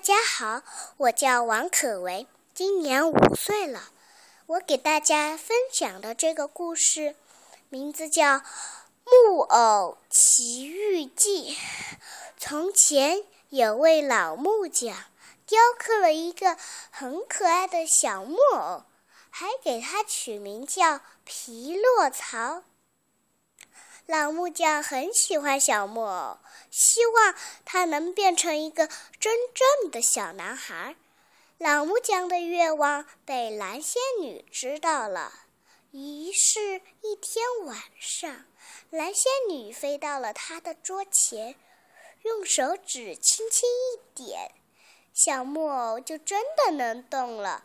大家好，我叫王可为，今年五岁了。我给大家分享的这个故事，名字叫《木偶奇遇记》。从前有位老木匠，雕刻了一个很可爱的小木偶，还给它取名叫皮洛曹。老木匠很喜欢小木偶，希望它能变成一个真正的小男孩。老木匠的愿望被蓝仙女知道了，于是，一天晚上，蓝仙女飞到了他的桌前，用手指轻轻一点，小木偶就真的能动了，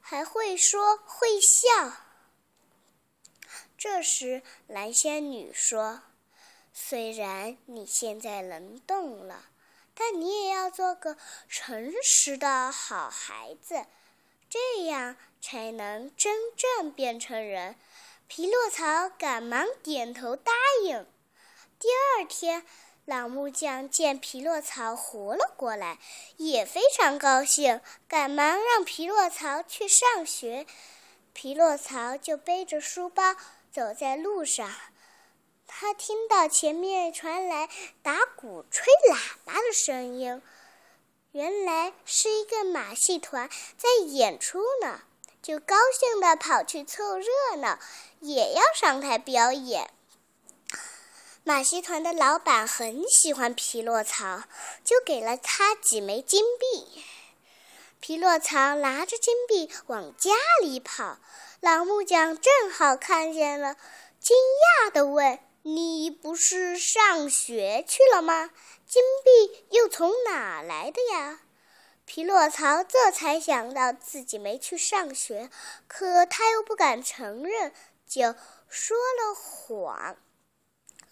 还会说会笑。这时，蓝仙女说：“虽然你现在能动了，但你也要做个诚实的好孩子，这样才能真正变成人。”皮洛曹赶忙点头答应。第二天，老木匠见皮洛曹活了过来，也非常高兴，赶忙让皮洛曹去上学。皮洛曹就背着书包。走在路上，他听到前面传来打鼓、吹喇叭的声音，原来是一个马戏团在演出呢，就高兴地跑去凑热闹，也要上台表演。马戏团的老板很喜欢皮洛曹，就给了他几枚金币。皮洛曹拿着金币往家里跑。老木匠正好看见了，惊讶地问：“你不是上学去了吗？金币又从哪来的呀？”皮洛曹这才想到自己没去上学，可他又不敢承认，就说了谎：“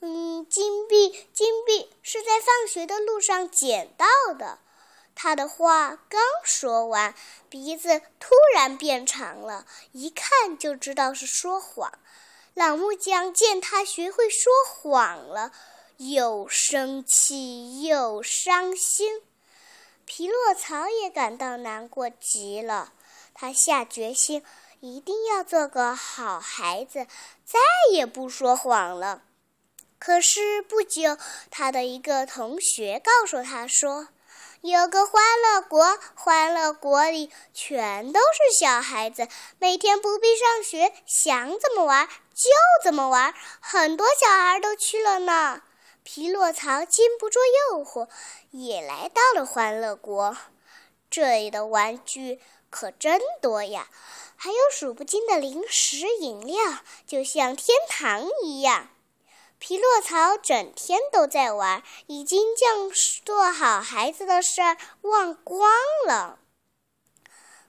嗯，金币，金币是在放学的路上捡到的。”他的话刚说完，鼻子突然变长了，一看就知道是说谎。老木匠见他学会说谎了，又生气又伤心。皮诺曹也感到难过极了，他下决心一定要做个好孩子，再也不说谎了。可是不久，他的一个同学告诉他说。有个欢乐国，欢乐国里全都是小孩子，每天不必上学，想怎么玩就怎么玩。很多小孩都去了呢。皮洛曹禁不住诱惑，也来到了欢乐国。这里的玩具可真多呀，还有数不尽的零食饮料，就像天堂一样。匹诺曹整天都在玩，已经将做好孩子的事儿忘光了。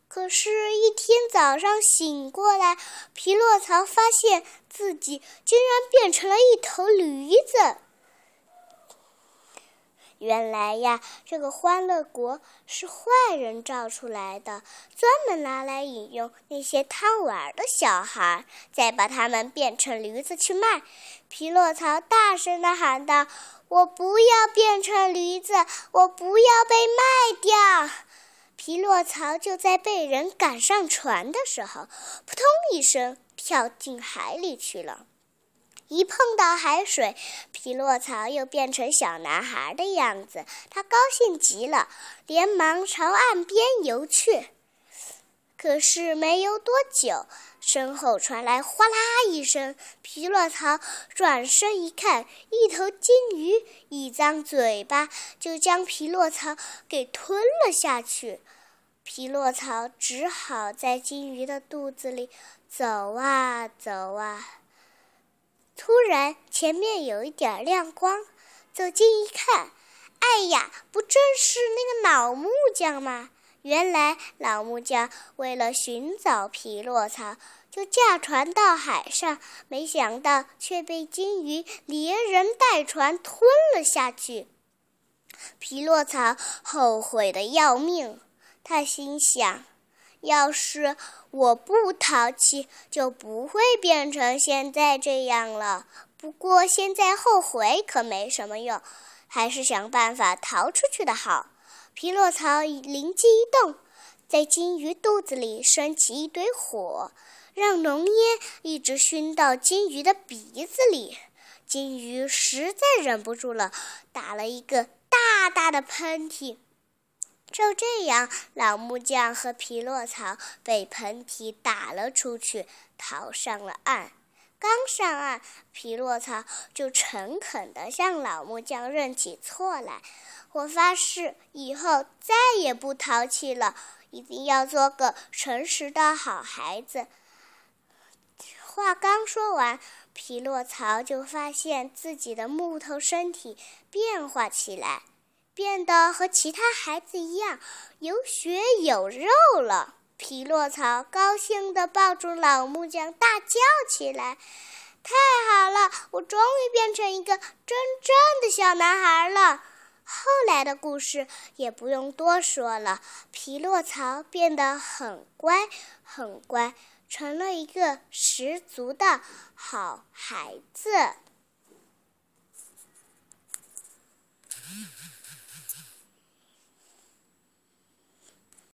可是，一天早上醒过来，匹诺曹发现自己竟然变成了一头驴子。原来呀，这个欢乐国是坏人造出来的，专门拿来引诱那些贪玩的小孩，再把他们变成驴子去卖。皮洛曹大声地喊道：“我不要变成驴子，我不要被卖掉！”皮洛曹就在被人赶上船的时候，扑通一声跳进海里去了。一碰到海水，匹洛曹又变成小男孩的样子，他高兴极了，连忙朝岸边游去。可是没游多久，身后传来哗啦一声，匹洛曹转身一看，一头金鱼一张嘴巴就将匹洛曹给吞了下去。匹洛曹只好在金鱼的肚子里走啊走啊。突然，前面有一点亮光，走近一看，哎呀，不正是那个老木匠吗？原来老木匠为了寻找匹诺曹，就驾船到海上，没想到却被金鱼连人带船吞了下去。匹诺曹后悔的要命，他心想。要是我不淘气，就不会变成现在这样了。不过现在后悔可没什么用，还是想办法逃出去的好。匹诺曹灵机一动，在金鱼肚子里升起一堆火，让浓烟一直熏到金鱼的鼻子里。金鱼实在忍不住了，打了一个大大的喷嚏。就这样，老木匠和匹诺曹被喷嚏打了出去，逃上了岸。刚上岸，匹诺曹就诚恳地向老木匠认起错来：“我发誓，以后再也不淘气了，一定要做个诚实的好孩子。”话刚说完，匹诺曹就发现自己的木头身体变化起来。变得和其他孩子一样有血有肉了。匹诺曹高兴地抱住老木匠，大叫起来：“太好了！我终于变成一个真正的小男孩了。”后来的故事也不用多说了。匹诺曹变得很乖，很乖，成了一个十足的好孩子。